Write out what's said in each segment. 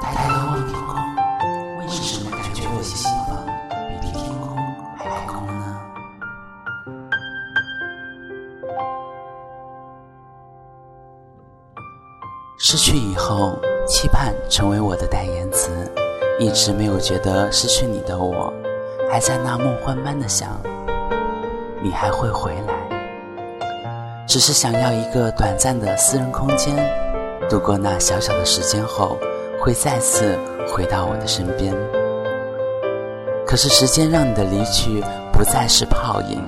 抬头望天空，为什么感觉我心房比天空还空呢？失去以后，期盼成为我的代言词。一直没有觉得失去你的我，还在那梦幻般的想，你还会回来。只是想要一个短暂的私人空间，度过那小小的时间后，会再次回到我的身边。可是时间让你的离去不再是泡影，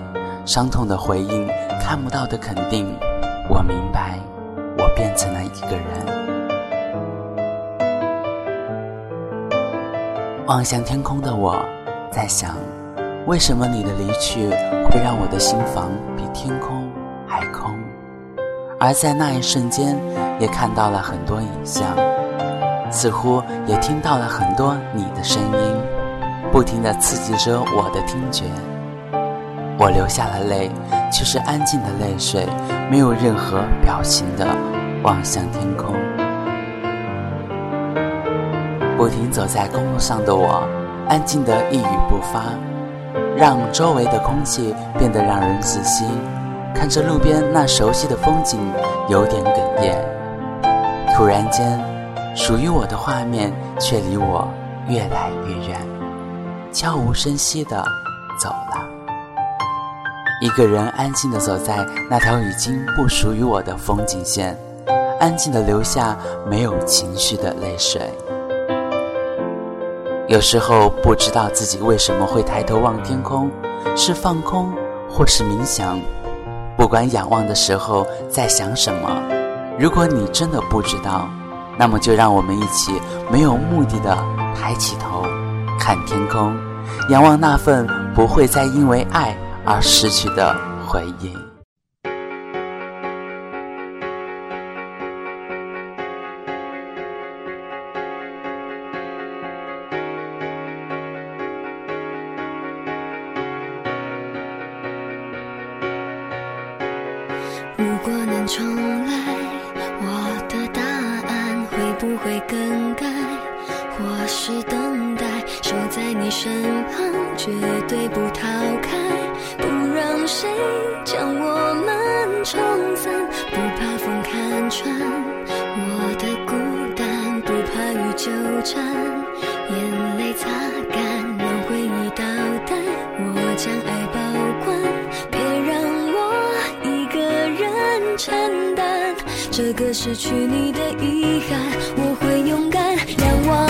伤痛的回应，看不到的肯定。我明白，我变成了一个人。望向天空的我，在想，为什么你的离去会让我的心房比天空还空？而在那一瞬间，也看到了很多影像，似乎也听到了很多你的声音，不停地刺激着我的听觉。我流下了泪，却是安静的泪水，没有任何表情的望向天空。不停走在公路上的我，安静的一语不发，让周围的空气变得让人窒息。看着路边那熟悉的风景，有点哽咽。突然间，属于我的画面却离我越来越远，悄无声息的走了。一个人安静的走在那条已经不属于我的风景线，安静的流下没有情绪的泪水。有时候不知道自己为什么会抬头望天空，是放空，或是冥想。不管仰望的时候在想什么，如果你真的不知道，那么就让我们一起没有目的的抬起头，看天空，仰望那份不会再因为爱而失去的回忆。重来，我的答案会不会更改？或是等待，守在你身旁，绝对不逃开，不让谁将我们冲散，不怕风看穿我的孤单，不怕雨纠缠，眼泪擦这个失去你的遗憾，我会勇敢仰望。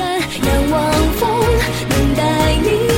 仰望风能带你